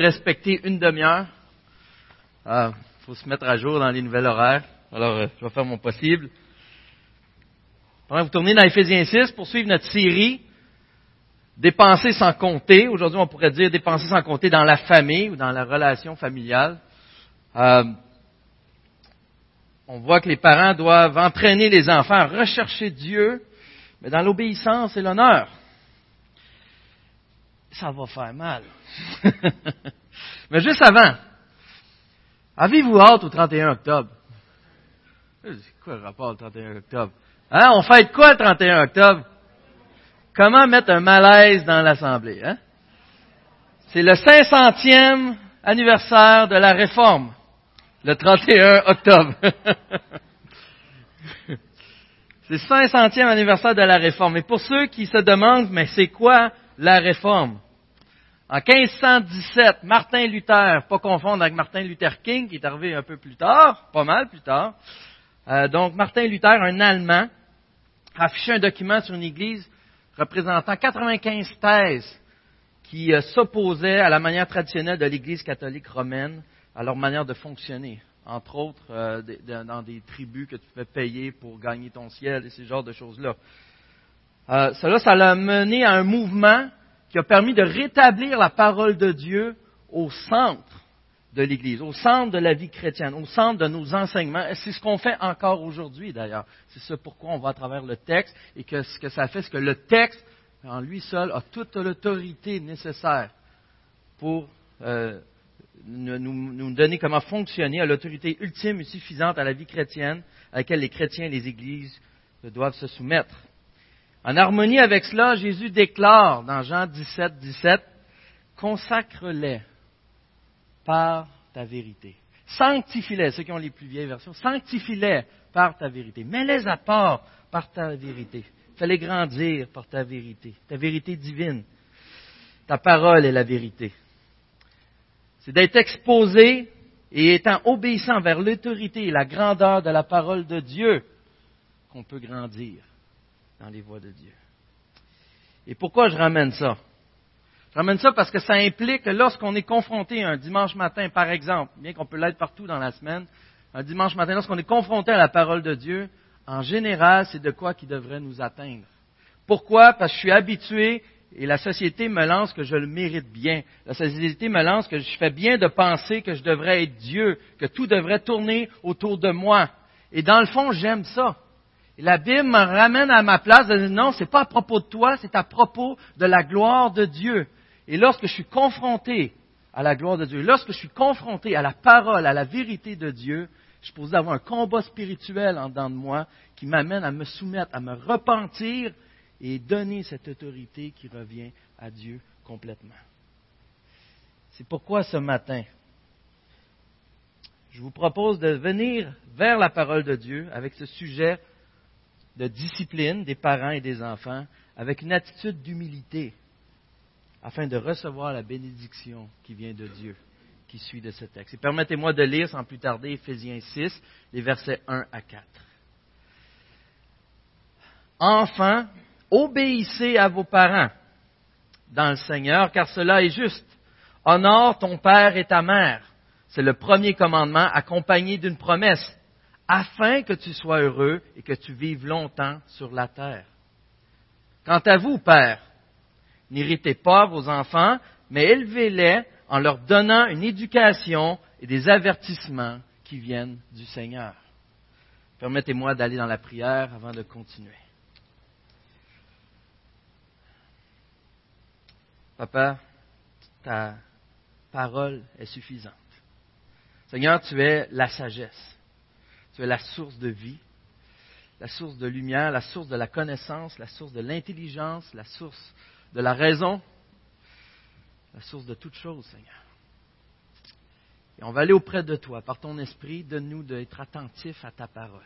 respecter une demi-heure. Il ah, faut se mettre à jour dans les nouvelles horaires. Alors, euh, je vais faire mon possible. Pendant que vous tournez dans Ephésiens 6 pour suivre notre série Dépenser sans compter. Aujourd'hui, on pourrait dire dépenser sans compter dans la famille ou dans la relation familiale. Euh, on voit que les parents doivent entraîner les enfants à rechercher Dieu, mais dans l'obéissance et l'honneur. Ça va faire mal. mais juste avant, avez-vous hâte au 31 octobre? C'est quoi le rapport au 31 octobre? Hein? On fête quoi le 31 octobre? Comment mettre un malaise dans l'Assemblée? Hein? C'est le 500e anniversaire de la Réforme, le 31 octobre. c'est le 500e anniversaire de la Réforme. Et pour ceux qui se demandent, mais c'est quoi la Réforme? En 1517, Martin Luther, pas confondre avec Martin Luther King, qui est arrivé un peu plus tard, pas mal plus tard. Euh, donc, Martin Luther, un Allemand, a affiché un document sur une église représentant 95 thèses qui euh, s'opposaient à la manière traditionnelle de l'Église catholique romaine, à leur manière de fonctionner. Entre autres, euh, dans des tribus que tu pouvais payer pour gagner ton ciel et ce genre de choses-là. Euh, cela, ça l'a mené à un mouvement qui a permis de rétablir la parole de Dieu au centre de l'Église, au centre de la vie chrétienne, au centre de nos enseignements. C'est ce qu'on fait encore aujourd'hui, d'ailleurs. C'est ce pourquoi on va à travers le texte et que ce que ça fait, c'est que le texte, en lui seul, a toute l'autorité nécessaire pour euh, nous, nous, donner comment fonctionner, à l'autorité ultime et suffisante à la vie chrétienne à laquelle les chrétiens et les églises doivent se soumettre. En harmonie avec cela, Jésus déclare dans Jean 17, 17, consacre-les par ta vérité. Sanctifie-les, ceux qui ont les plus vieilles versions, sanctifie-les par ta vérité. Mets-les à part par ta vérité. Fais-les grandir par ta vérité, ta vérité divine. Ta parole est la vérité. C'est d'être exposé et étant obéissant vers l'autorité et la grandeur de la parole de Dieu qu'on peut grandir dans les voies de Dieu. Et pourquoi je ramène ça? Je ramène ça parce que ça implique que lorsqu'on est confronté un dimanche matin, par exemple, bien qu'on peut l'être partout dans la semaine, un dimanche matin, lorsqu'on est confronté à la parole de Dieu, en général, c'est de quoi qui devrait nous atteindre. Pourquoi? Parce que je suis habitué et la société me lance que je le mérite bien. La société me lance que je fais bien de penser que je devrais être Dieu, que tout devrait tourner autour de moi. Et dans le fond, j'aime ça. Et la Bible me ramène à ma place de dire non, c'est pas à propos de toi, c'est à propos de la gloire de Dieu. Et lorsque je suis confronté à la gloire de Dieu, lorsque je suis confronté à la parole, à la vérité de Dieu, je suis avoir un combat spirituel en dedans de moi qui m'amène à me soumettre, à me repentir et donner cette autorité qui revient à Dieu complètement. C'est pourquoi ce matin, je vous propose de venir vers la parole de Dieu avec ce sujet de discipline des parents et des enfants, avec une attitude d'humilité afin de recevoir la bénédiction qui vient de Dieu, qui suit de ce texte. Et permettez-moi de lire sans plus tarder Éphésiens 6, les versets 1 à 4. Enfants, obéissez à vos parents dans le Seigneur, car cela est juste. Honore ton père et ta mère. C'est le premier commandement accompagné d'une promesse, afin que tu sois heureux et que tu vives longtemps sur la terre. Quant à vous, père, N'irritez pas vos enfants, mais élevez-les en leur donnant une éducation et des avertissements qui viennent du Seigneur. Permettez-moi d'aller dans la prière avant de continuer. Papa, ta parole est suffisante. Seigneur, tu es la sagesse. Tu es la source de vie, la source de lumière, la source de la connaissance, la source de l'intelligence, la source de la raison, la source de toute chose, Seigneur. Et on va aller auprès de toi, par ton esprit, donne-nous d'être attentifs à ta parole.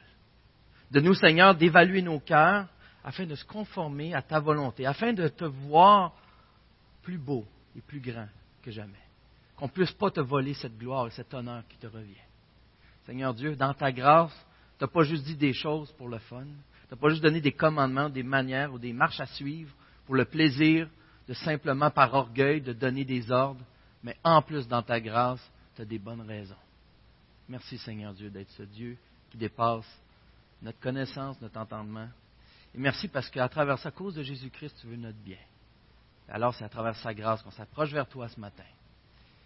De nous, Seigneur, d'évaluer nos cœurs afin de se conformer à ta volonté, afin de te voir plus beau et plus grand que jamais. Qu'on ne puisse pas te voler cette gloire et cet honneur qui te revient. Seigneur Dieu, dans ta grâce, tu n'as pas juste dit des choses pour le fun, tu n'as pas juste donné des commandements, des manières ou des marches à suivre pour le plaisir de simplement par orgueil de donner des ordres, mais en plus, dans ta grâce, tu as des bonnes raisons. Merci Seigneur Dieu d'être ce Dieu qui dépasse notre connaissance, notre entendement. Et merci parce qu'à travers sa cause de Jésus-Christ, tu veux notre bien. Alors c'est à travers sa grâce qu'on s'approche vers toi ce matin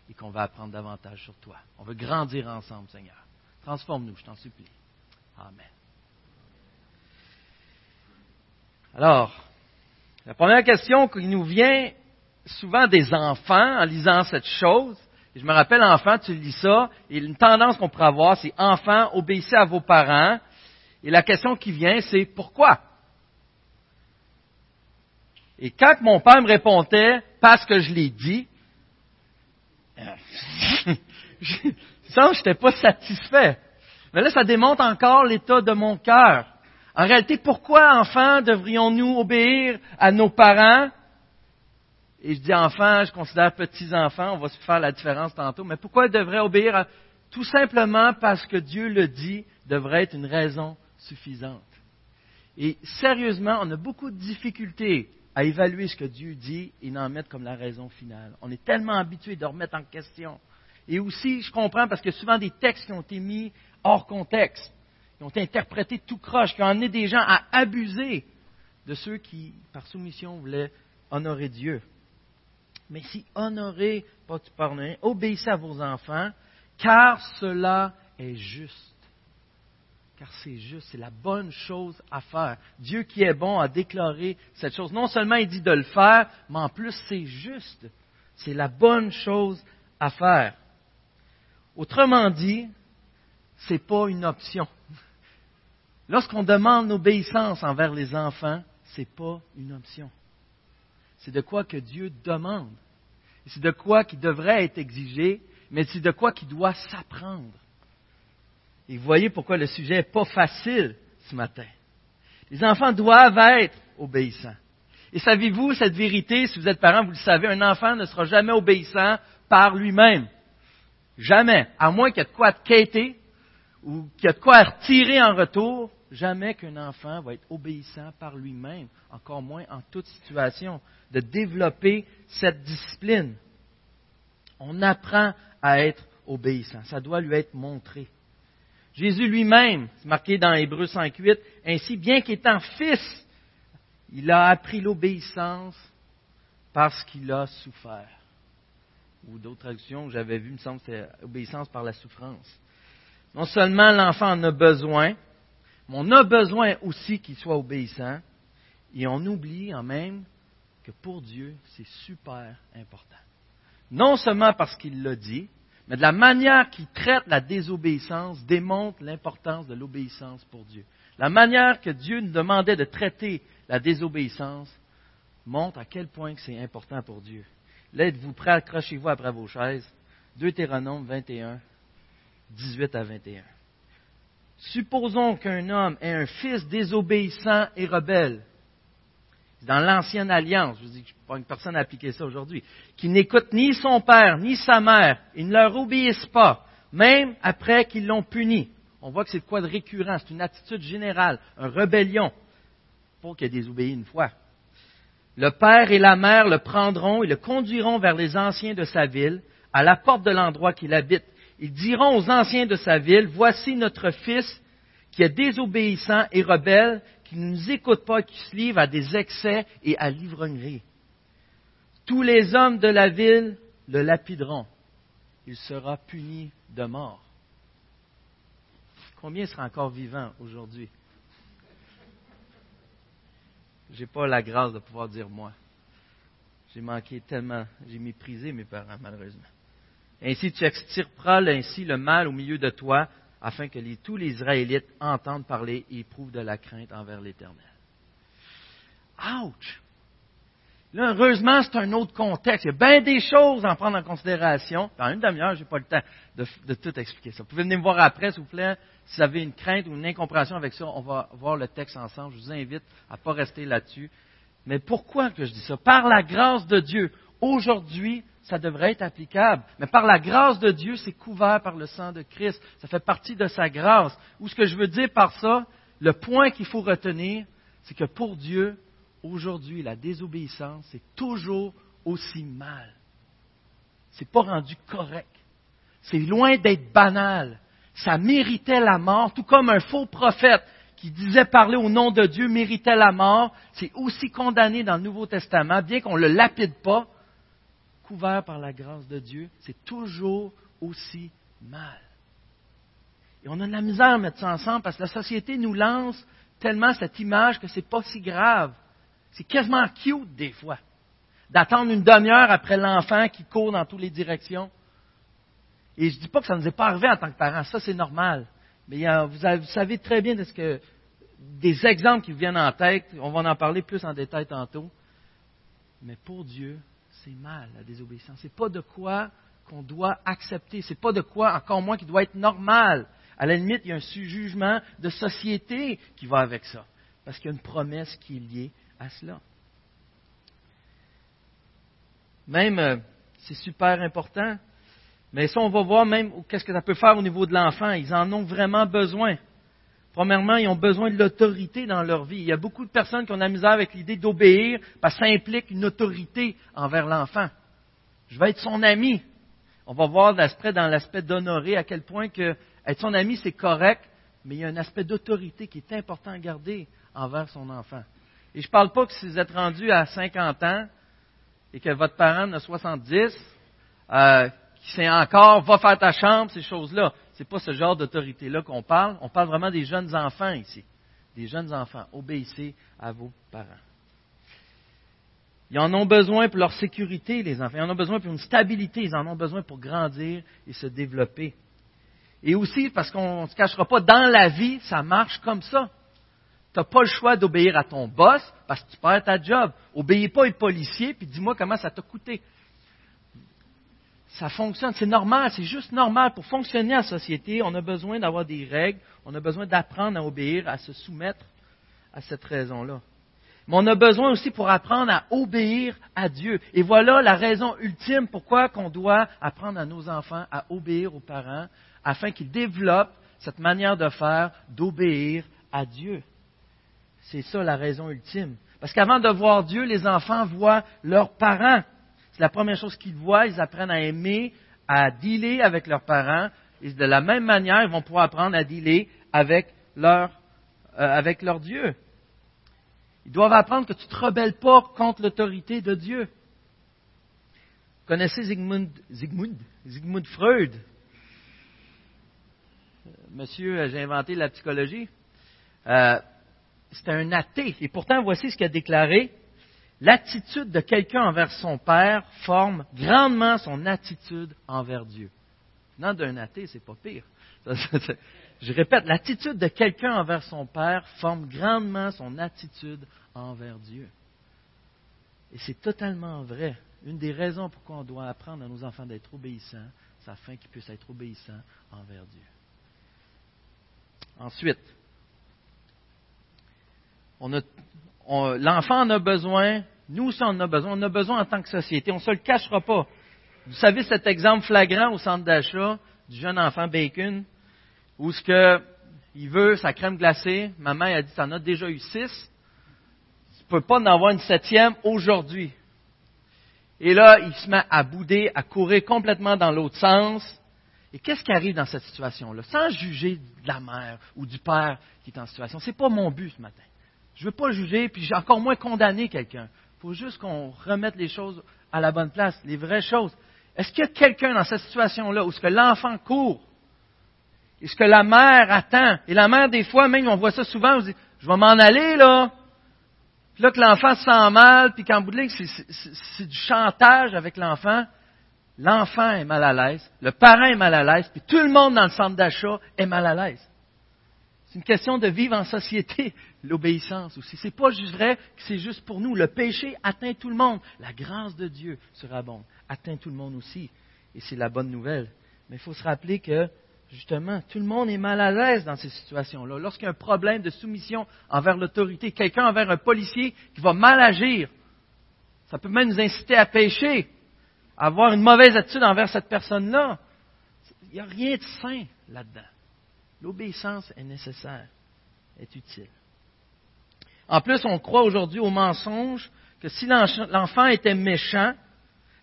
et qu'on va apprendre davantage sur toi. On veut grandir ensemble, Seigneur. Transforme-nous, je t'en supplie. Amen. Alors, la première question qui nous vient souvent des enfants en lisant cette chose, et je me rappelle, enfant, tu lis ça, et une tendance qu'on pourrait avoir, c'est enfant, obéissez à vos parents. Et la question qui vient, c'est pourquoi? Et quand mon père me répondait, parce que je l'ai dit, ça, je n'étais pas satisfait. Mais là, ça démontre encore l'état de mon cœur. En réalité, pourquoi, enfants, devrions-nous obéir à nos parents? Et je dis enfants, je considère petits-enfants, on va se faire la différence tantôt, mais pourquoi ils devraient obéir à... Tout simplement parce que Dieu le dit, devrait être une raison suffisante. Et sérieusement, on a beaucoup de difficultés à évaluer ce que Dieu dit et n'en mettre comme la raison finale. On est tellement habitué de remettre en question. Et aussi, je comprends parce que souvent des textes qui ont été mis hors contexte, qui ont été interprétés tout croche, qui ont amené des gens à abuser de ceux qui, par soumission, voulaient honorer Dieu. Mais si honorer, pas tu parles, obéissez à vos enfants, car cela est juste car c'est juste, c'est la bonne chose à faire. Dieu qui est bon a déclaré cette chose. Non seulement il dit de le faire, mais en plus c'est juste. C'est la bonne chose à faire. Autrement dit, ce n'est pas une option. Lorsqu'on demande l'obéissance envers les enfants, ce n'est pas une option. C'est de quoi que Dieu demande. C'est de quoi qui devrait être exigé, mais c'est de quoi qui doit s'apprendre. Et vous voyez pourquoi le sujet n'est pas facile ce matin. Les enfants doivent être obéissants. Et savez-vous cette vérité, si vous êtes parent, vous le savez, un enfant ne sera jamais obéissant par lui-même. Jamais. À moins qu'il y ait de quoi te quêter ou qu'il y ait de quoi retirer en retour, jamais qu'un enfant va être obéissant par lui-même, encore moins en toute situation, de développer cette discipline. On apprend à être obéissant. Ça doit lui être montré. Jésus lui-même, c'est marqué dans Hébreu 5.8, ainsi, bien qu'étant fils, il a appris l'obéissance parce qu'il a souffert. Ou d'autres traductions que j'avais vues, me semble, c'est obéissance par la souffrance. Non seulement l'enfant en a besoin, mais on a besoin aussi qu'il soit obéissant, et on oublie en même que pour Dieu, c'est super important. Non seulement parce qu'il l'a dit, mais de la manière qu'il traite la désobéissance démontre l'importance de l'obéissance pour Dieu. La manière que Dieu nous demandait de traiter la désobéissance montre à quel point c'est important pour Dieu. Là, êtes-vous prêts? Accrochez-vous après vos chaises. Deutéronome 21, 18 à 21. Supposons qu'un homme ait un fils désobéissant et rebelle dans l'ancienne alliance, je dis pas une personne à appliquer ça aujourd'hui, qui n'écoute ni son père ni sa mère, ils ne leur obéissent pas, même après qu'ils l'ont puni. On voit que c'est quoi de récurrent, c'est une attitude générale, une rébellion, pour qu'il ait désobéi une fois. Le père et la mère le prendront et le conduiront vers les anciens de sa ville, à la porte de l'endroit qu'il habite. Ils diront aux anciens de sa ville, voici notre fils qui est désobéissant et rebelle, qui ne nous écoute pas, qui se livre à des excès et à l'ivrognerie. Tous les hommes de la ville le lapideront. Il sera puni de mort. Combien sera encore vivant aujourd'hui? Je n'ai pas la grâce de pouvoir dire moi. J'ai manqué tellement, j'ai méprisé mes parents, malheureusement. Ainsi tu extirperas ainsi le mal au milieu de toi, afin que tous les Israélites entendent parler et éprouvent de la crainte envers l'Éternel. Ouch! Là, heureusement, c'est un autre contexte. Il y a bien des choses à prendre en considération. Dans une demi-heure, je n'ai pas le temps de, tout expliquer ça. Vous pouvez venir me voir après, s'il vous plaît. Si vous avez une crainte ou une incompréhension avec ça, on va voir le texte ensemble. Je vous invite à ne pas rester là-dessus. Mais pourquoi que je dis ça? Par la grâce de Dieu, aujourd'hui, ça devrait être applicable. Mais par la grâce de Dieu, c'est couvert par le sang de Christ. Ça fait partie de sa grâce. Ou ce que je veux dire par ça, le point qu'il faut retenir, c'est que pour Dieu, aujourd'hui, la désobéissance, c'est toujours aussi mal. C'est pas rendu correct. C'est loin d'être banal. Ça méritait la mort, tout comme un faux prophète qui disait parler au nom de Dieu méritait la mort. C'est aussi condamné dans le Nouveau Testament, bien qu'on ne le lapide pas, couvert par la grâce de Dieu, c'est toujours aussi mal. Et on a de la misère à mettre ça ensemble parce que la société nous lance tellement cette image que c'est pas si grave. C'est quasiment cute des fois. D'attendre une demi-heure après l'enfant qui court dans toutes les directions. Et je ne dis pas que ça ne nous est pas arrivé en tant que parents, ça c'est normal. Mais vous, savez très bien ce que, des exemples qui viennent en tête, on va en parler plus en détail tantôt. Mais pour Dieu, c'est mal la désobéissance. n'est pas de quoi qu'on doit accepter. C'est pas de quoi, encore moins, qui doit être normal. À la limite, il y a un jugement de société qui va avec ça. Parce qu'il y a une promesse qui est liée à cela. Même, euh, c'est super important. Mais ça, on va voir même qu'est-ce que ça peut faire au niveau de l'enfant. Ils en ont vraiment besoin. Premièrement, ils ont besoin de l'autorité dans leur vie. Il y a beaucoup de personnes qui ont la misère avec l'idée d'obéir parce que ça implique une autorité envers l'enfant. Je vais être son ami. On va voir dans l'aspect d'honorer à quel point que être son ami c'est correct, mais il y a un aspect d'autorité qui est important à garder envers son enfant. Et je ne parle pas que si vous êtes rendu à 50 ans et que votre parent en a 70, euh, qui sait encore va faire ta chambre, ces choses-là. Ce n'est pas ce genre d'autorité-là qu'on parle. On parle vraiment des jeunes enfants ici. Des jeunes enfants. Obéissez à vos parents. Ils en ont besoin pour leur sécurité, les enfants. Ils en ont besoin pour une stabilité. Ils en ont besoin pour grandir et se développer. Et aussi, parce qu'on ne se cachera pas, dans la vie, ça marche comme ça. Tu n'as pas le choix d'obéir à ton boss parce que tu perds ta job. Obéis pas aux policiers, puis dis-moi comment ça t'a coûté ça fonctionne, c'est normal, c'est juste normal. Pour fonctionner en société, on a besoin d'avoir des règles, on a besoin d'apprendre à obéir, à se soumettre à cette raison-là. Mais on a besoin aussi pour apprendre à obéir à Dieu. Et voilà la raison ultime pourquoi qu'on doit apprendre à nos enfants à obéir aux parents, afin qu'ils développent cette manière de faire, d'obéir à Dieu. C'est ça la raison ultime. Parce qu'avant de voir Dieu, les enfants voient leurs parents. La première chose qu'ils voient. Ils apprennent à aimer, à dealer avec leurs parents. Et de la même manière, ils vont pouvoir apprendre à dealer avec leur, euh, Dieu. Ils doivent apprendre que tu ne te rebelles pas contre l'autorité de Dieu. Vous connaissez Zygmunt, Freud? Monsieur, euh, j'ai inventé la psychologie. Euh, C'était un athée. Et pourtant, voici ce qu'il a déclaré. L'attitude de quelqu'un envers son Père forme grandement son attitude envers Dieu. Non, d'un athée, c'est pas pire. Je répète, l'attitude de quelqu'un envers son Père forme grandement son attitude envers Dieu. Et c'est totalement vrai. Une des raisons pourquoi on doit apprendre à nos enfants d'être obéissants, c'est afin qu'ils puissent être obéissants envers Dieu. Ensuite, l'enfant en a besoin, nous aussi on en a besoin, on a besoin en tant que société, on ne se le cachera pas. Vous savez cet exemple flagrant au centre d'achat du jeune enfant Bacon, où ce que il veut sa crème glacée, maman a dit, tu en as déjà eu six, tu ne peux pas en avoir une septième aujourd'hui. Et là, il se met à bouder, à courir complètement dans l'autre sens. Et qu'est-ce qui arrive dans cette situation-là? Sans juger de la mère ou du père qui est en situation. Ce n'est pas mon but ce matin. Je ne veux pas juger, puis j'ai encore moins condamné quelqu'un. Il faut juste qu'on remette les choses à la bonne place, les vraies choses. Est-ce qu'il y a quelqu'un dans cette situation-là où ce que l'enfant court, et ce que la mère attend, et la mère, des fois, même, on voit ça souvent, on dit, je vais m'en aller, là. Puis là, que l'enfant se sent mal, puis qu'en bout de ligne, c'est du chantage avec l'enfant. L'enfant est mal à l'aise, le parent est mal à l'aise, puis tout le monde dans le centre d'achat est mal à l'aise. C'est une question de vivre en société, l'obéissance aussi. C'est pas juste vrai que c'est juste pour nous. Le péché atteint tout le monde. La grâce de Dieu sera bonne, atteint tout le monde aussi. Et c'est la bonne nouvelle. Mais il faut se rappeler que, justement, tout le monde est mal à l'aise dans ces situations-là. Lorsqu'il y a un problème de soumission envers l'autorité, quelqu'un envers un policier qui va mal agir, ça peut même nous inciter à pécher, à avoir une mauvaise attitude envers cette personne-là. Il n'y a rien de sain là-dedans. L'obéissance est nécessaire, est utile. En plus, on croit aujourd'hui au mensonge que si l'enfant était méchant,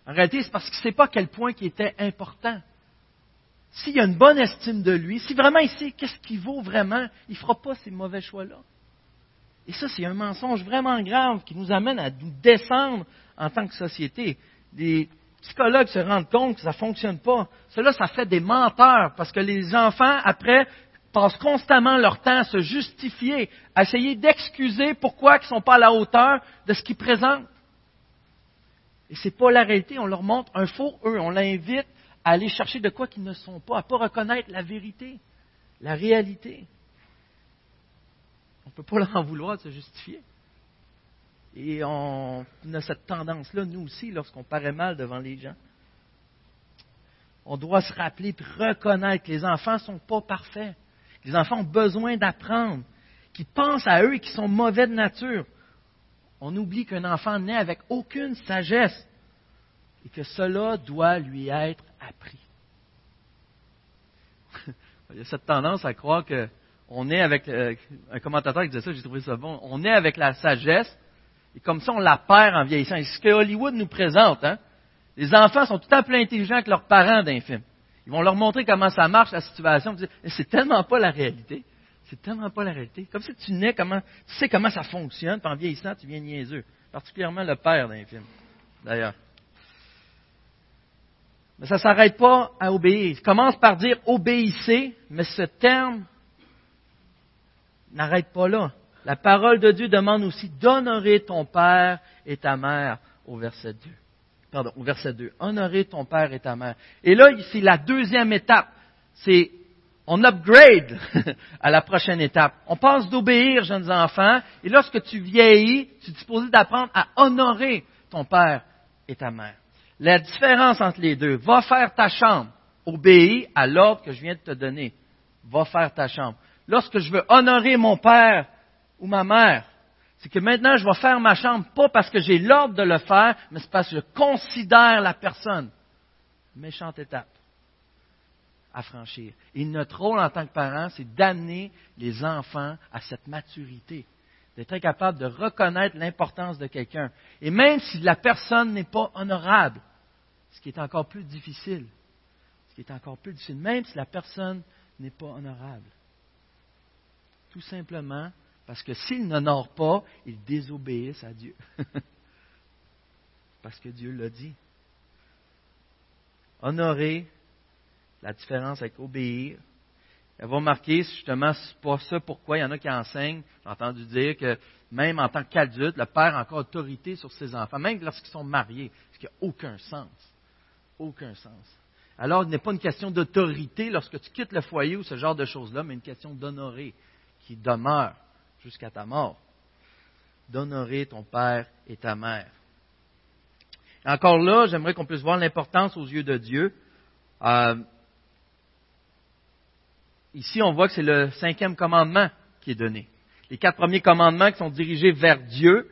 En réalité, c'est parce qu'il ne sait pas à quel point il était important. S'il a une bonne estime de lui, si vraiment il sait qu'est-ce qu'il vaut vraiment, il ne fera pas ces mauvais choix-là. Et ça, c'est un mensonge vraiment grave qui nous amène à nous descendre en tant que société. Les psychologues se rendent compte que ça ne fonctionne pas. Cela, ça fait des menteurs parce que les enfants, après, passent constamment leur temps à se justifier, à essayer d'excuser pourquoi ils ne sont pas à la hauteur de ce qu'ils présentent. Et ce n'est pas la réalité. On leur montre un faux eux. On l'invite à aller chercher de quoi qu'ils ne sont pas, à ne pas reconnaître la vérité, la réalité. On ne peut pas leur en vouloir de se justifier. Et on a cette tendance-là, nous aussi, lorsqu'on paraît mal devant les gens. On doit se rappeler et reconnaître que les enfants ne sont pas parfaits. Les enfants ont besoin d'apprendre, qu'ils pensent à eux et qui sont mauvais de nature. On oublie qu'un enfant naît avec aucune sagesse et que cela doit lui être appris. Il y a cette tendance à croire qu'on est avec, euh, un commentateur qui disait ça, j'ai trouvé ça bon, on est avec la sagesse, et comme ça on la perd en vieillissant. C'est ce que Hollywood nous présente. Hein? Les enfants sont tout à fait intelligents que leurs parents d'un film. Ils vont leur montrer comment ça marche, la situation. C'est tellement pas la réalité. C'est tellement pas la réalité. Comme si tu nais, comment, tu sais comment ça fonctionne, puis en vieillissant, tu viens niaiseux. Particulièrement le père d'un film, d'ailleurs. Mais ça ne s'arrête pas à obéir. Il commence par dire obéissez, mais ce terme n'arrête pas là. La parole de Dieu demande aussi d'honorer ton père et ta mère au verset 2. Pardon, au verset 2. Honorer ton père et ta mère. Et là, c'est la deuxième étape. C'est on upgrade à la prochaine étape. On passe d'obéir, jeunes enfants, et lorsque tu vieillis, tu es disposé d'apprendre à honorer ton père et ta mère. La différence entre les deux, va faire ta chambre, obéis à l'ordre que je viens de te donner. Va faire ta chambre. Lorsque je veux honorer mon père ou ma mère, c'est que maintenant je vais faire ma chambre, pas parce que j'ai l'ordre de le faire, mais c'est parce que je considère la personne. Méchante étape à franchir. Et notre rôle en tant que parents, c'est d'amener les enfants à cette maturité, d'être incapable de reconnaître l'importance de quelqu'un. Et même si la personne n'est pas honorable, ce qui est encore plus difficile, ce qui est encore plus difficile, même si la personne n'est pas honorable. Tout simplement parce que s'ils n'honorent pas, ils désobéissent à Dieu. parce que Dieu l'a dit. Honorer la différence avec obéir. Elle va marquer, justement, c'est pas ça pourquoi il y en a qui enseignent. J'ai entendu dire que même en tant qu'adulte, le père a encore autorité sur ses enfants, même lorsqu'ils sont mariés, ce qui n'a aucun sens. Aucun sens. Alors, il n'est pas une question d'autorité lorsque tu quittes le foyer ou ce genre de choses-là, mais une question d'honorer, qui demeure jusqu'à ta mort. D'honorer ton père et ta mère. encore là, j'aimerais qu'on puisse voir l'importance aux yeux de Dieu. Euh, ici, on voit que c'est le cinquième commandement qui est donné. Les quatre premiers commandements qui sont dirigés vers Dieu,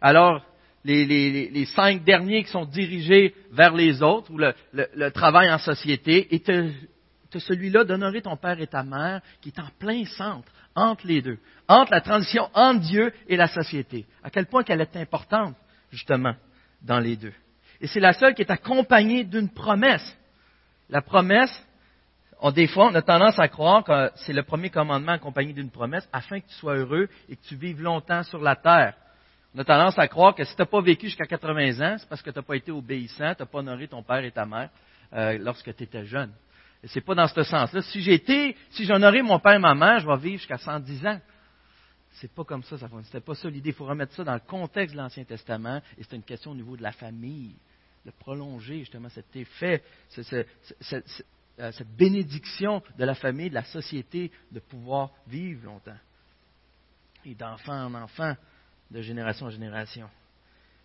alors les, cinq derniers qui sont dirigés vers les autres, ou le, travail en société, et celui-là d'honorer ton père et ta mère, qui est en plein centre, entre les deux, entre la transition entre Dieu et la société. À quel point qu'elle est importante, justement, dans les deux. Et c'est la seule qui est accompagnée d'une promesse. La promesse, on, des fois, on a tendance à croire que c'est le premier commandement accompagné d'une promesse afin que tu sois heureux et que tu vives longtemps sur la terre. On a tendance à croire que si tu n'as pas vécu jusqu'à 80 ans, c'est parce que tu n'as pas été obéissant, tu n'as pas honoré ton père et ta mère euh, lorsque tu étais jeune. Et c'est pas dans ce sens-là. Si été, si j'honorais mon père et ma mère, je vais vivre jusqu'à 110 ans. C'est pas comme ça, ça C'était pas ça l'idée. Il faut remettre ça dans le contexte de l'Ancien Testament, et c'est une question au niveau de la famille, de prolonger justement cet effet, euh, cette bénédiction de la famille, de la société, de pouvoir vivre longtemps. Et d'enfant en enfant, de génération en génération.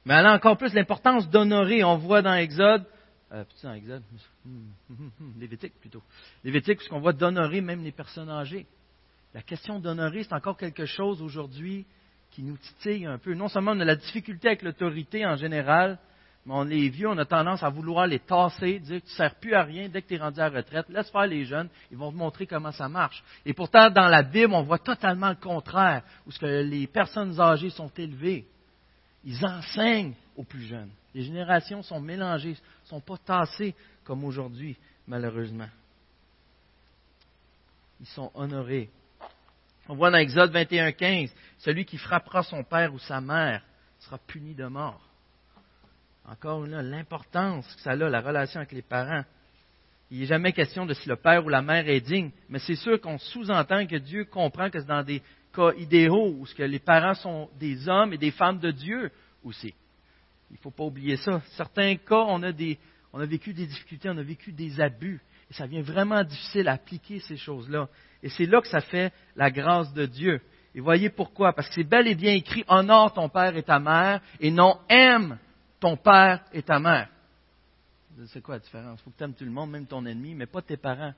Mais elle a encore plus l'importance d'honorer. On voit dans Exode, euh, dans Exode, Lévitique plutôt, Lévitique, puisqu'on voit d'honorer même les personnes âgées. La question d'honorer, c'est encore quelque chose aujourd'hui qui nous titille un peu. Non seulement on a la difficulté avec l'autorité en général, mais on est vieux, on a tendance à vouloir les tasser, dire que tu ne sers plus à rien dès que tu es rendu à la retraite. Laisse faire les jeunes, ils vont te montrer comment ça marche. Et pourtant, dans la Bible, on voit totalement le contraire, où ce que les personnes âgées sont élevées. Ils enseignent aux plus jeunes. Les générations sont mélangées, sont pas tassées comme aujourd'hui, malheureusement. Ils sont honorés. On voit dans Exode 21.15, celui qui frappera son père ou sa mère sera puni de mort. Encore fois, l'importance que ça a, la relation avec les parents. Il n'est jamais question de si le père ou la mère est digne, mais c'est sûr qu'on sous-entend que Dieu comprend que c'est dans des cas idéaux où les parents sont des hommes et des femmes de Dieu aussi. Il ne faut pas oublier ça. Certains cas, on a, des, on a vécu des difficultés, on a vécu des abus, et ça devient vraiment difficile à appliquer ces choses-là. Et c'est là que ça fait la grâce de Dieu. Et voyez pourquoi. Parce que c'est bel et bien écrit honore ton père et ta mère, et non aime ton père et ta mère. C'est quoi la différence? Il faut que tu aimes tout le monde, même ton ennemi, mais pas tes parents.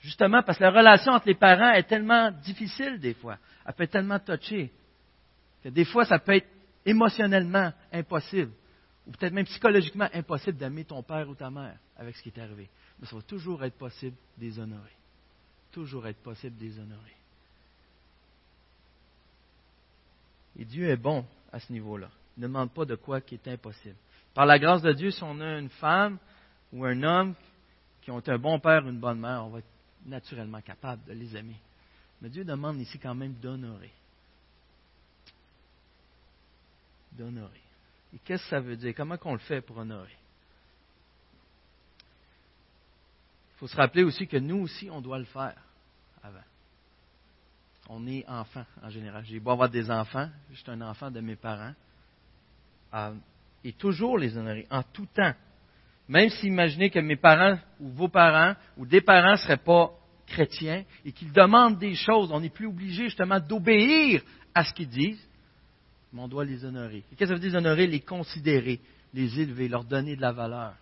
Justement, parce que la relation entre les parents est tellement difficile des fois. Elle peut être tellement touchée. Que des fois, ça peut être émotionnellement impossible. Ou peut-être même psychologiquement impossible d'aimer ton père ou ta mère avec ce qui est arrivé. Mais ça va toujours être possible de. Toujours être possible de. Et Dieu est bon à ce niveau-là. Il ne demande pas de quoi qui est impossible. Par la grâce de Dieu, si on a une femme ou un homme qui ont un bon père ou une bonne mère, on va être naturellement capable de les aimer. Mais Dieu demande ici quand même d'honorer. D'honorer. Et qu'est-ce que ça veut dire? Comment qu'on le fait pour honorer? Il faut se rappeler aussi que nous aussi, on doit le faire avant. On est enfant en général. J'ai beau avoir des enfants, je un enfant de mes parents. Euh, et toujours les honorer, en tout temps. Même si imaginez que mes parents ou vos parents ou des parents ne seraient pas chrétiens et qu'ils demandent des choses, on n'est plus obligé justement d'obéir à ce qu'ils disent, mais on doit les honorer. Qu'est-ce que ça veut dire honorer? Les considérer, les élever, leur donner de la valeur,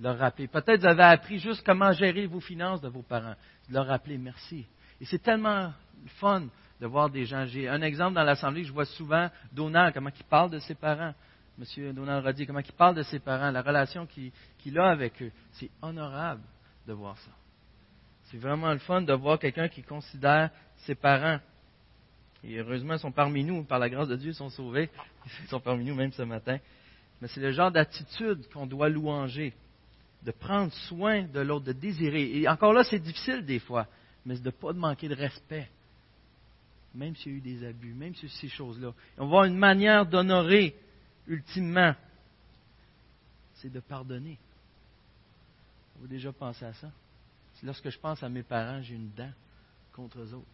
leur rappeler. Peut-être vous avez appris juste comment gérer vos finances de vos parents, leur rappeler merci. Et c'est tellement fun de voir des gens. J'ai un exemple dans l'Assemblée je vois souvent, Donald, comment il parle de ses parents. M. Donald Roddy, comment il parle de ses parents, la relation qu'il a avec eux. C'est honorable de voir ça. C'est vraiment le fun de voir quelqu'un qui considère ses parents. Et heureusement, ils sont parmi nous, par la grâce de Dieu, ils sont sauvés. Ils sont parmi nous même ce matin. Mais c'est le genre d'attitude qu'on doit louanger, de prendre soin de l'autre, de désirer. Et encore là, c'est difficile des fois, mais de ne pas manquer de respect, même s'il y a eu des abus, même sur ces choses-là. On va une manière d'honorer ultimement, c'est de pardonner. Vous avez déjà pensé à ça? Lorsque je pense à mes parents, j'ai une dent contre eux autres.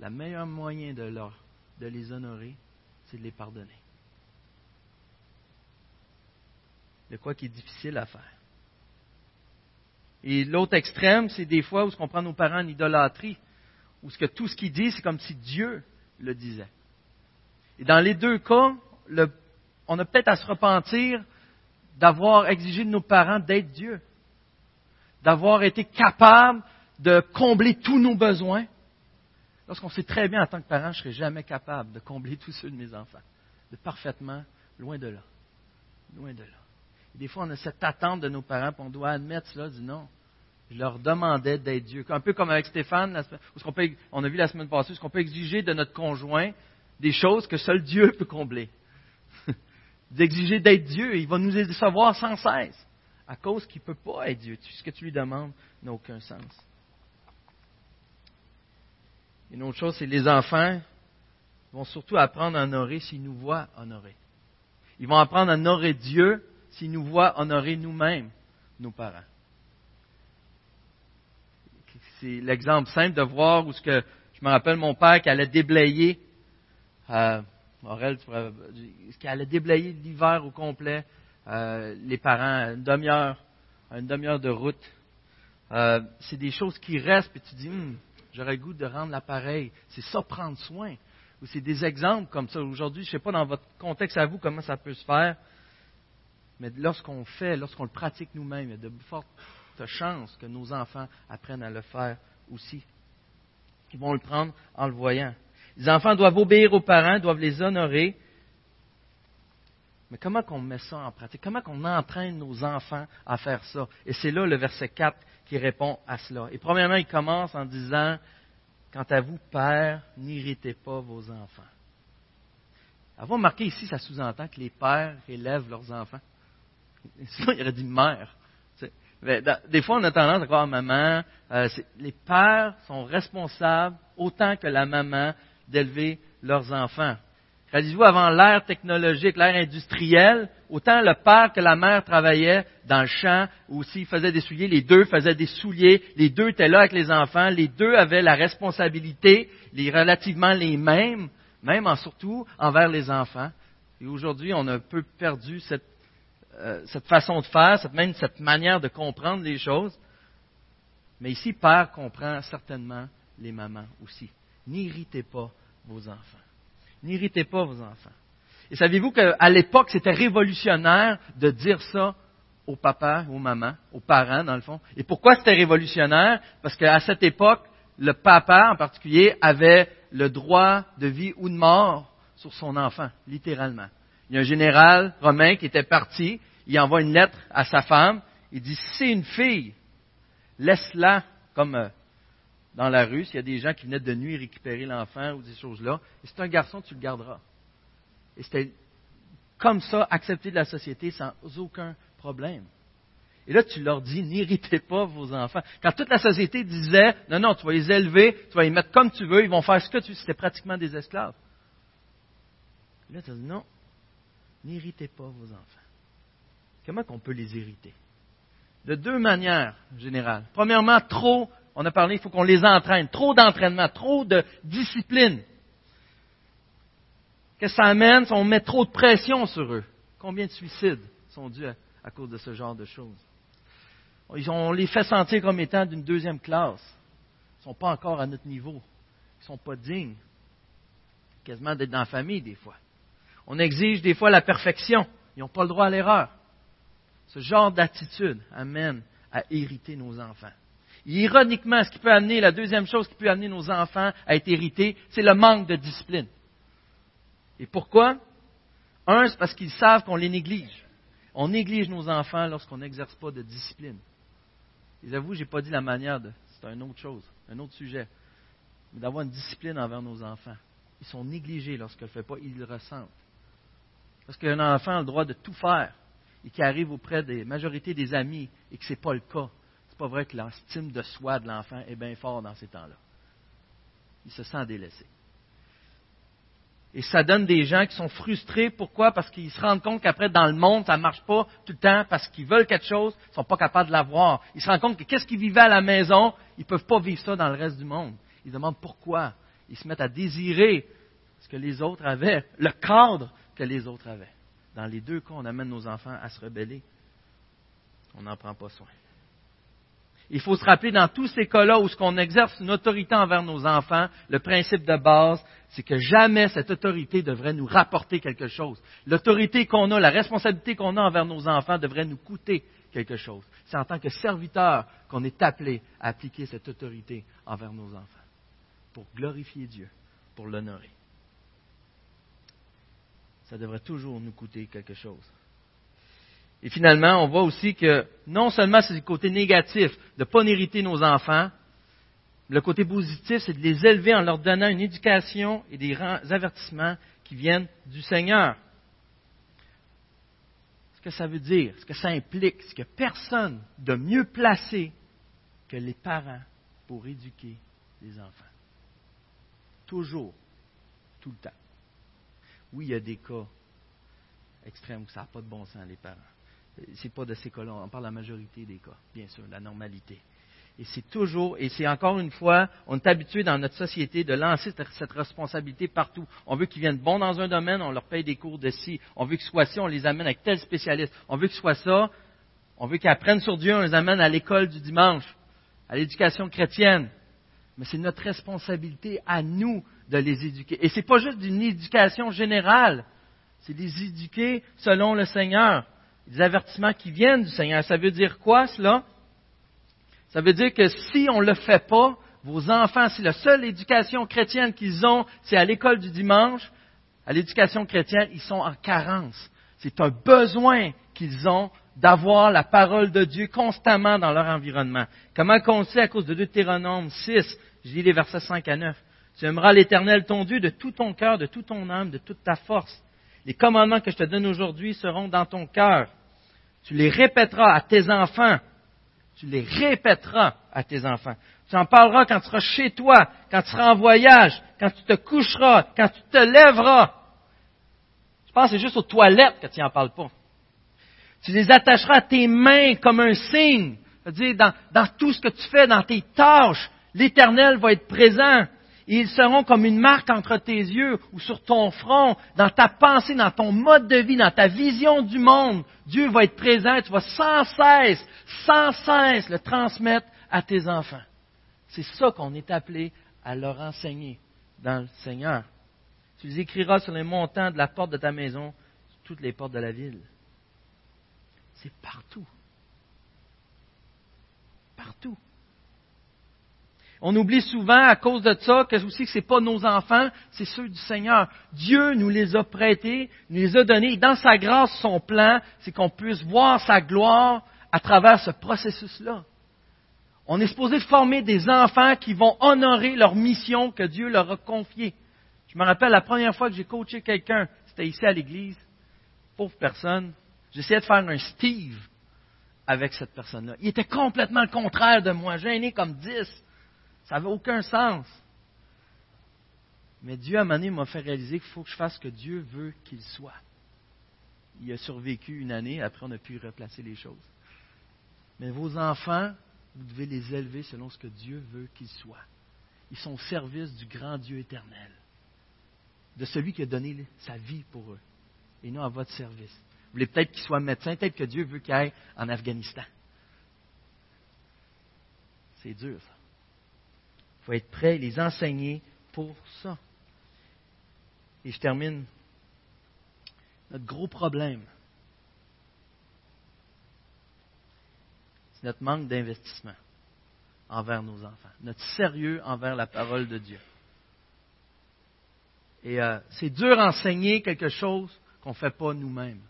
Le meilleur moyen de, leur, de les honorer, c'est de les pardonner. De quoi qui est difficile à faire. Et l'autre extrême, c'est des fois où on prend nos parents en idolâtrie, où ce que tout ce qu'ils disent, c'est comme si Dieu le disait. Et dans les deux cas, on a peut-être à se repentir d'avoir exigé de nos parents d'être Dieu, d'avoir été capable de combler tous nos besoins, lorsqu'on sait très bien en tant que parent, je ne serai jamais capable de combler tous ceux de mes enfants, de parfaitement loin de là, loin de là. Des fois, on a cette attente de nos parents, puis on doit admettre cela, dit non. Je leur demandais d'être Dieu. Un peu comme avec Stéphane, on, on a vu la semaine passée, ce qu'on peut exiger de notre conjoint des choses que seul Dieu peut combler d'exiger d'être Dieu. Il va nous décevoir sans cesse à cause qu'il ne peut pas être Dieu. Ce que tu lui demandes n'a aucun sens. Une autre chose, c'est les enfants vont surtout apprendre à honorer s'ils nous voient honorer. Ils vont apprendre à honorer Dieu s'ils nous voient honorer nous-mêmes, nos parents. C'est l'exemple simple de voir où ce que je me rappelle mon père qui allait déblayer euh, qui allait déblayer l'hiver au complet, euh, les parents, une demi-heure, une demi-heure de route. Euh, c'est des choses qui restent, puis tu dis, hum, j'aurais le goût de rendre l'appareil. C'est ça, prendre soin. Ou c'est des exemples comme ça. Aujourd'hui, je ne sais pas dans votre contexte à vous comment ça peut se faire, mais lorsqu'on fait, lorsqu'on le pratique nous-mêmes, il y a de fortes chances que nos enfants apprennent à le faire aussi. Ils vont le prendre en le voyant. Les enfants doivent obéir aux parents, doivent les honorer. Mais comment qu'on met ça en pratique? Comment qu'on entraîne nos enfants à faire ça? Et c'est là le verset 4 qui répond à cela. Et premièrement, il commence en disant, Quant à vous, pères, n'irritez pas vos enfants. Avoir marqué ici, ça sous-entend que les pères élèvent leurs enfants? Sinon, il aurait dit mère. Des fois, on a tendance à croire maman. Euh, les pères sont responsables autant que la maman d'élever leurs enfants. Réalisez-vous, avant l'ère technologique, l'ère industrielle, autant le père que la mère travaillaient dans le champ, ou s'ils faisaient des souliers, les deux faisaient des souliers, les deux étaient là avec les enfants, les deux avaient la responsabilité, les relativement les mêmes, même en surtout envers les enfants. Et aujourd'hui, on a un peu perdu cette, euh, cette façon de faire, cette, même cette manière de comprendre les choses. Mais ici, Père comprend certainement les mamans aussi. N'irritez pas vos enfants. N'irritez pas vos enfants. Et savez-vous qu'à l'époque, c'était révolutionnaire de dire ça aux papas, aux mamans, aux parents, dans le fond? Et pourquoi c'était révolutionnaire? Parce qu'à cette époque, le papa en particulier avait le droit de vie ou de mort sur son enfant, littéralement. Il y a un général romain qui était parti, il envoie une lettre à sa femme, il dit, si c'est une fille, laisse-la comme euh, dans la rue, s'il y a des gens qui venaient de nuit récupérer l'enfant ou des choses-là, et c'est un garçon, tu le garderas. Et c'était comme ça, accepté de la société sans aucun problème. Et là, tu leur dis, n'irritez pas vos enfants. Quand toute la société disait, non, non, tu vas les élever, tu vas les mettre comme tu veux, ils vont faire ce que tu veux, c'était pratiquement des esclaves. Là, tu dis, non, n'irritez pas vos enfants. Comment qu'on peut les irriter? De deux manières générales. Premièrement, trop on a parlé, il faut qu'on les entraîne. Trop d'entraînement, trop de discipline. Que ça amène? On met trop de pression sur eux. Combien de suicides sont dus à, cause de ce genre de choses? On les fait sentir comme étant d'une deuxième classe. Ils ne sont pas encore à notre niveau. Ils ne sont pas dignes. Quasiment d'être dans la famille, des fois. On exige des fois la perfection. Ils n'ont pas le droit à l'erreur. Ce genre d'attitude amène à irriter nos enfants. Ironiquement, ce qui peut amener, la deuxième chose qui peut amener nos enfants à être irrités, c'est le manque de discipline. Et pourquoi? Un, c'est parce qu'ils savent qu'on les néglige. On néglige nos enfants lorsqu'on n'exerce pas de discipline. Et j'avoue, je n'ai pas dit la manière de. C'est une autre chose, un autre sujet. Mais d'avoir une discipline envers nos enfants. Ils sont négligés lorsqu'on ne le fait pas, ils le ressentent. Parce qu'un enfant a le droit de tout faire et qui arrive auprès des majorités des amis et que ce n'est pas le cas c'est pas vrai que l'estime de soi de l'enfant est bien fort dans ces temps-là. Il se sent délaissé. Et ça donne des gens qui sont frustrés. Pourquoi? Parce qu'ils se rendent compte qu'après, dans le monde, ça ne marche pas tout le temps parce qu'ils veulent quelque chose, ils ne sont pas capables de l'avoir. Ils se rendent compte que qu'est-ce qu'ils vivaient à la maison, ils ne peuvent pas vivre ça dans le reste du monde. Ils demandent pourquoi. Ils se mettent à désirer ce que les autres avaient, le cadre que les autres avaient. Dans les deux cas, on amène nos enfants à se rebeller. On n'en prend pas soin. Il faut se rappeler dans tous ces cas-là où ce qu'on exerce une autorité envers nos enfants, le principe de base, c'est que jamais cette autorité devrait nous rapporter quelque chose. L'autorité qu'on a, la responsabilité qu'on a envers nos enfants devrait nous coûter quelque chose. C'est en tant que serviteur qu'on est appelé à appliquer cette autorité envers nos enfants, pour glorifier Dieu, pour l'honorer. Ça devrait toujours nous coûter quelque chose. Et finalement, on voit aussi que non seulement c'est le côté négatif de ne pas hériter nos enfants, le côté positif, c'est de les élever en leur donnant une éducation et des avertissements qui viennent du Seigneur. Ce que ça veut dire, ce que ça implique, c'est que personne de mieux placé que les parents pour éduquer les enfants. Toujours, tout le temps. Oui, il y a des cas extrêmes où ça n'a pas de bon sens, les parents c'est pas de ces cas-là, on parle de la majorité des cas, bien sûr, la normalité. Et c'est toujours, et c'est encore une fois, on est habitué dans notre société de lancer cette responsabilité partout. On veut qu'ils viennent bons dans un domaine, on leur paye des cours de ci. On veut qu'ils soient ci, on les amène avec tel spécialiste. On veut qu'ils soient ça. On veut qu'ils apprennent sur Dieu, on les amène à l'école du dimanche, à l'éducation chrétienne. Mais c'est notre responsabilité à nous de les éduquer. Et c'est pas juste d'une éducation générale, c'est les éduquer selon le Seigneur des avertissements qui viennent du Seigneur. Ça veut dire quoi cela? Ça veut dire que si on ne le fait pas, vos enfants, si la seule éducation chrétienne qu'ils ont, c'est à l'école du dimanche, à l'éducation chrétienne, ils sont en carence. C'est un besoin qu'ils ont d'avoir la parole de Dieu constamment dans leur environnement. Comment qu'on sait? À cause de Deutéronome 6, je lis les versets 5 à 9. Tu aimeras l'Éternel ton Dieu de tout ton cœur, de toute ton âme, de toute ta force Les commandements que je te donne aujourd'hui seront dans ton cœur. Tu les répéteras à tes enfants. Tu les répéteras à tes enfants. Tu en parleras quand tu seras chez toi, quand tu seras en voyage, quand tu te coucheras, quand tu te lèveras. Je pense que c'est juste aux toilettes que tu n'en parles pas. Tu les attacheras à tes mains comme un signe. C'est-à-dire, dans, dans tout ce que tu fais, dans tes tâches, l'Éternel va être présent. Ils seront comme une marque entre tes yeux ou sur ton front, dans ta pensée, dans ton mode de vie, dans ta vision du monde. Dieu va être présent et tu vas sans cesse, sans cesse le transmettre à tes enfants. C'est ça qu'on est appelé à leur enseigner dans le Seigneur. Tu les écriras sur les montants de la porte de ta maison, sur toutes les portes de la ville. C'est partout. Partout. On oublie souvent à cause de ça que aussi que c'est pas nos enfants, c'est ceux du Seigneur. Dieu nous les a prêtés, nous les a donnés. dans sa grâce, son plan, c'est qu'on puisse voir sa gloire à travers ce processus-là. On est supposé former des enfants qui vont honorer leur mission que Dieu leur a confiée. Je me rappelle la première fois que j'ai coaché quelqu'un, c'était ici à l'église. Pauvre personne. J'essayais de faire un Steve avec cette personne-là. Il était complètement le contraire de moi, gêné comme dix. Ça n'avait aucun sens. Mais Dieu, à un moment donné, m'a fait réaliser qu'il faut que je fasse ce que Dieu veut qu'il soit. Il a survécu une année, après on a pu replacer les choses. Mais vos enfants, vous devez les élever selon ce que Dieu veut qu'ils soient. Ils sont au service du grand Dieu éternel, de celui qui a donné sa vie pour eux, et non à votre service. Vous voulez peut-être qu'ils soient médecins, peut-être que Dieu veut qu'ils aillent en Afghanistan. C'est dur, ça. Faut être prêt et les enseigner pour ça. Et je termine. Notre gros problème, c'est notre manque d'investissement envers nos enfants, notre sérieux envers la parole de Dieu. Et euh, c'est dur d'enseigner quelque chose qu'on ne fait pas nous-mêmes.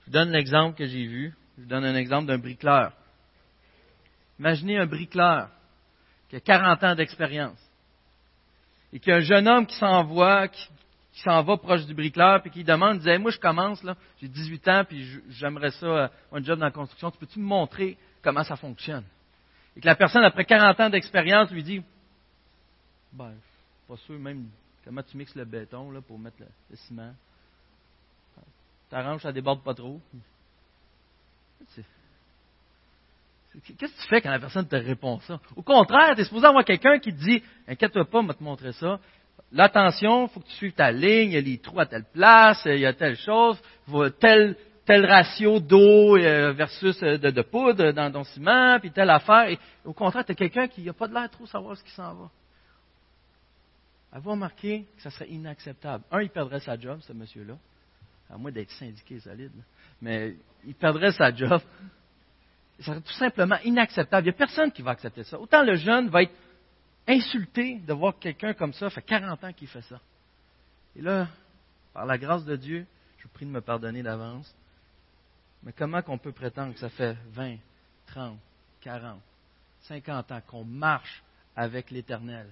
Je vous donne l'exemple que j'ai vu. Je vous donne un exemple d'un bricoleur. Imaginez un bricoleur qui a 40 ans d'expérience et qui a un jeune homme qui s'envoie, qui, s'en va proche du bricoleur, puis qui demande, disait, moi je commence, là, j'ai 18 ans, puis j'aimerais ça, euh, un job dans la construction, tu peux-tu me montrer comment ça fonctionne? Et que la personne, après 40 ans d'expérience, lui dit, ben, pas sûr même comment tu mixes le béton là, pour mettre le, ciment. T'arranges, ça déborde pas trop. Qu'est-ce que tu fais quand la personne te répond ça? Au contraire, tu es supposé avoir quelqu'un qui te dit Inquiète-toi pas, on va te montrer ça. L'attention, il faut que tu suives ta ligne, il y a les trous à telle place, il y a telle chose, tel, tel ratio d'eau euh, versus euh, de, poudre dans ton ciment, puis telle affaire. Et, au contraire, tu as quelqu'un qui n'a pas de l'air trop savoir ce qui s'en va. Avez-vous remarqué que ça serait inacceptable? Un, il perdrait sa job, ce monsieur-là, à moins d'être syndiqué solide, mais il perdrait sa job serait tout simplement inacceptable. Il n'y a personne qui va accepter ça. Autant le jeune va être insulté de voir quelqu'un comme ça, fait 40 ans qu'il fait ça. Et là, par la grâce de Dieu, je vous prie de me pardonner d'avance, mais comment qu'on peut prétendre que ça fait 20, 30, 40, 50 ans qu'on marche avec l'Éternel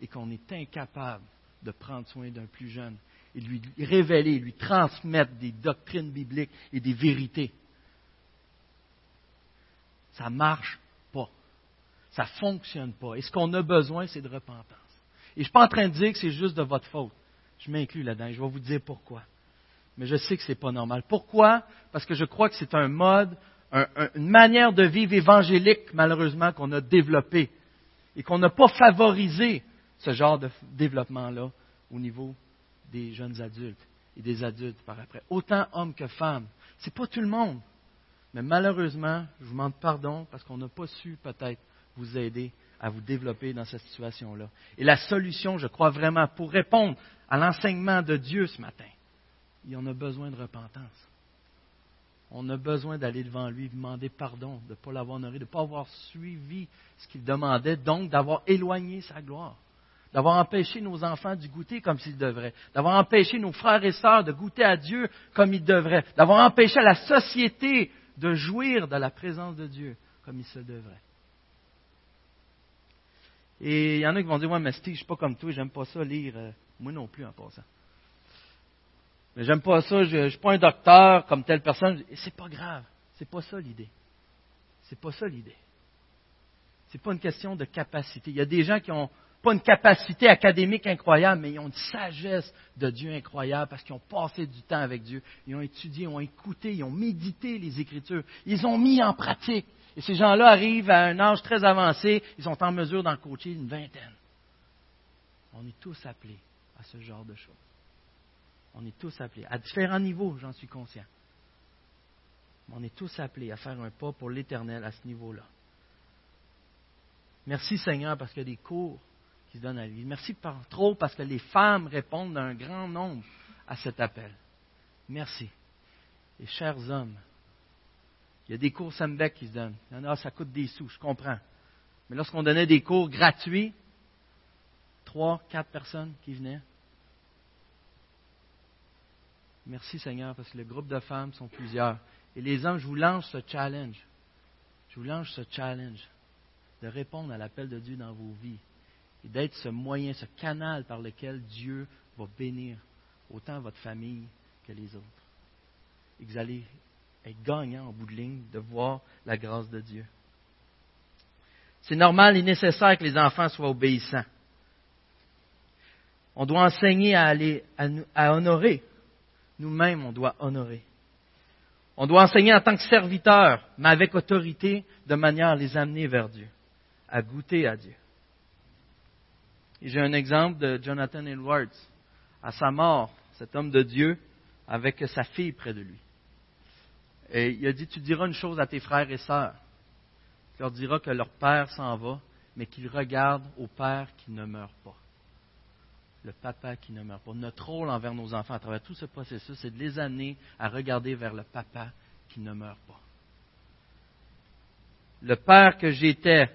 et qu'on est incapable de prendre soin d'un plus jeune et lui révéler, lui transmettre des doctrines bibliques et des vérités? Ça ne marche pas. Ça ne fonctionne pas. Et ce qu'on a besoin, c'est de repentance. Et je ne suis pas en train de dire que c'est juste de votre faute. Je m'inclus là-dedans. Je vais vous dire pourquoi. Mais je sais que ce n'est pas normal. Pourquoi? Parce que je crois que c'est un mode, une manière de vivre évangélique, malheureusement, qu'on a développé et qu'on n'a pas favorisé ce genre de développement-là au niveau des jeunes adultes et des adultes par après. Autant hommes que femmes. Ce n'est pas tout le monde. Mais malheureusement, je vous demande pardon parce qu'on n'a pas su peut-être vous aider à vous développer dans cette situation-là. Et la solution, je crois vraiment, pour répondre à l'enseignement de Dieu ce matin, il en a besoin de repentance. On a besoin d'aller devant lui, demander pardon, de ne pas l'avoir honoré, de ne pas avoir suivi ce qu'il demandait, donc d'avoir éloigné sa gloire, d'avoir empêché nos enfants de goûter comme s'ils devraient, d'avoir empêché nos frères et sœurs de goûter à Dieu comme ils devraient, d'avoir empêché la société de jouir de la présence de Dieu comme il se devrait. Et il y en a qui vont dire, ouais, mais Steve, je suis pas comme toi, j'aime pas ça lire. Euh, moi non plus en passant. Mais j'aime pas ça, je ne suis pas un docteur comme telle personne. Et c'est pas grave. C'est pas ça l'idée. C'est pas ça l'idée. C'est pas une question de capacité. Il y a des gens qui ont pas une capacité académique incroyable, mais ils ont une sagesse de Dieu incroyable parce qu'ils ont passé du temps avec Dieu. Ils ont étudié, ils ont écouté, ils ont médité les Écritures. Ils ont mis en pratique. Et ces gens-là arrivent à un âge très avancé, ils sont en mesure d'en coacher une vingtaine. On est tous appelés à ce genre de choses. On est tous appelés, à différents niveaux, j'en suis conscient. On est tous appelés à faire un pas pour l'éternel à ce niveau-là. Merci Seigneur parce qu'il y a des cours Merci par trop parce que les femmes répondent d'un grand nombre à cet appel. Merci. Et chers hommes, il y a des cours Sembec qui se donnent. Il y en a, ça coûte des sous, je comprends. Mais lorsqu'on donnait des cours gratuits, trois, quatre personnes qui venaient. Merci Seigneur, parce que le groupe de femmes sont plusieurs. Et les hommes, je vous lance ce challenge. Je vous lance ce challenge de répondre à l'appel de Dieu dans vos vies et d'être ce moyen, ce canal par lequel Dieu va bénir autant votre famille que les autres. Et que vous allez être gagnant en bout de ligne de voir la grâce de Dieu. C'est normal et nécessaire que les enfants soient obéissants. On doit enseigner à, aller, à, honorer. Nous-mêmes, on doit honorer. On doit enseigner en tant que serviteur, mais avec autorité, de manière à les amener vers Dieu, à goûter à Dieu. Et j'ai un exemple de Jonathan Edwards. À sa mort, cet homme de Dieu, avec sa fille près de lui. Et il a dit, tu diras une chose à tes frères et sœurs. Tu leur diras que leur père s'en va, mais qu'ils regardent au père qui ne meurt pas le papa qui ne meurt pas. Notre rôle envers nos enfants à travers tout ce processus, c'est de les amener à regarder vers le papa qui ne meurt pas. Le père que j'étais,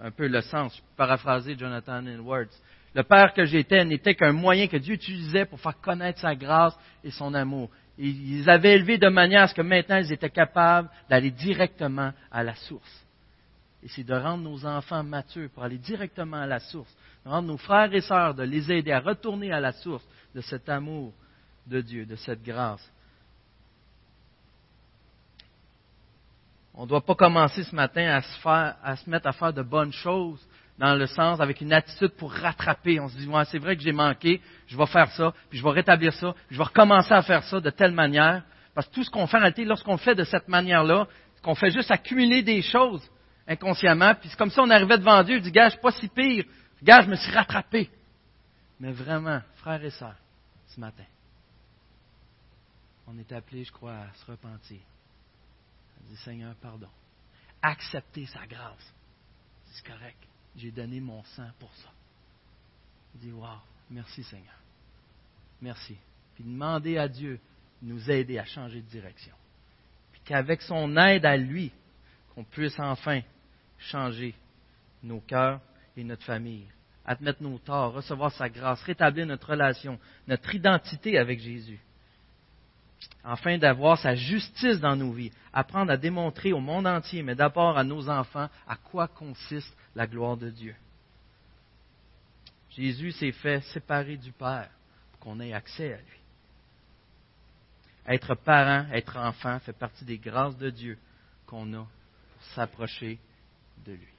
un peu le sens, paraphraser Jonathan Edwards, le père que j'étais n'était qu'un moyen que Dieu utilisait pour faire connaître sa grâce et son amour. ils avaient élevé de manière à ce que maintenant ils étaient capables d'aller directement à la source. Et c'est de rendre nos enfants matures pour aller directement à la source, rendre nos frères et sœurs, de les aider à retourner à la source de cet amour de Dieu, de cette grâce. On ne doit pas commencer ce matin à se, faire, à se mettre à faire de bonnes choses dans le sens avec une attitude pour rattraper. On se dit, c'est vrai que j'ai manqué, je vais faire ça, puis je vais rétablir ça, puis je vais recommencer à faire ça de telle manière. Parce que tout ce qu'on fait en réalité, lorsqu'on fait de cette manière-là, qu'on fait juste accumuler des choses inconsciemment, puis c'est comme si on arrivait devant Dieu, il dit, gars, je suis pas si pire, Regarde, je me suis rattrapé. Mais vraiment, frères et sœurs, ce matin, on est appelé, je crois, à se repentir. Dit, Seigneur, pardon. Accepter sa grâce. C'est correct. J'ai donné mon sang pour ça. Dit, wow, merci Seigneur. Merci. Puis demander à Dieu de nous aider à changer de direction. Puis qu'avec son aide à lui, qu'on puisse enfin changer nos cœurs et notre famille, admettre nos torts, recevoir sa grâce, rétablir notre relation, notre identité avec Jésus, afin d'avoir sa justice dans nos vies, apprendre à démontrer au monde entier, mais d'abord à nos enfants, à quoi consiste la gloire de Dieu. Jésus s'est fait séparer du Père pour qu'on ait accès à lui. Être parent, être enfant fait partie des grâces de Dieu qu'on a pour s'approcher de lui.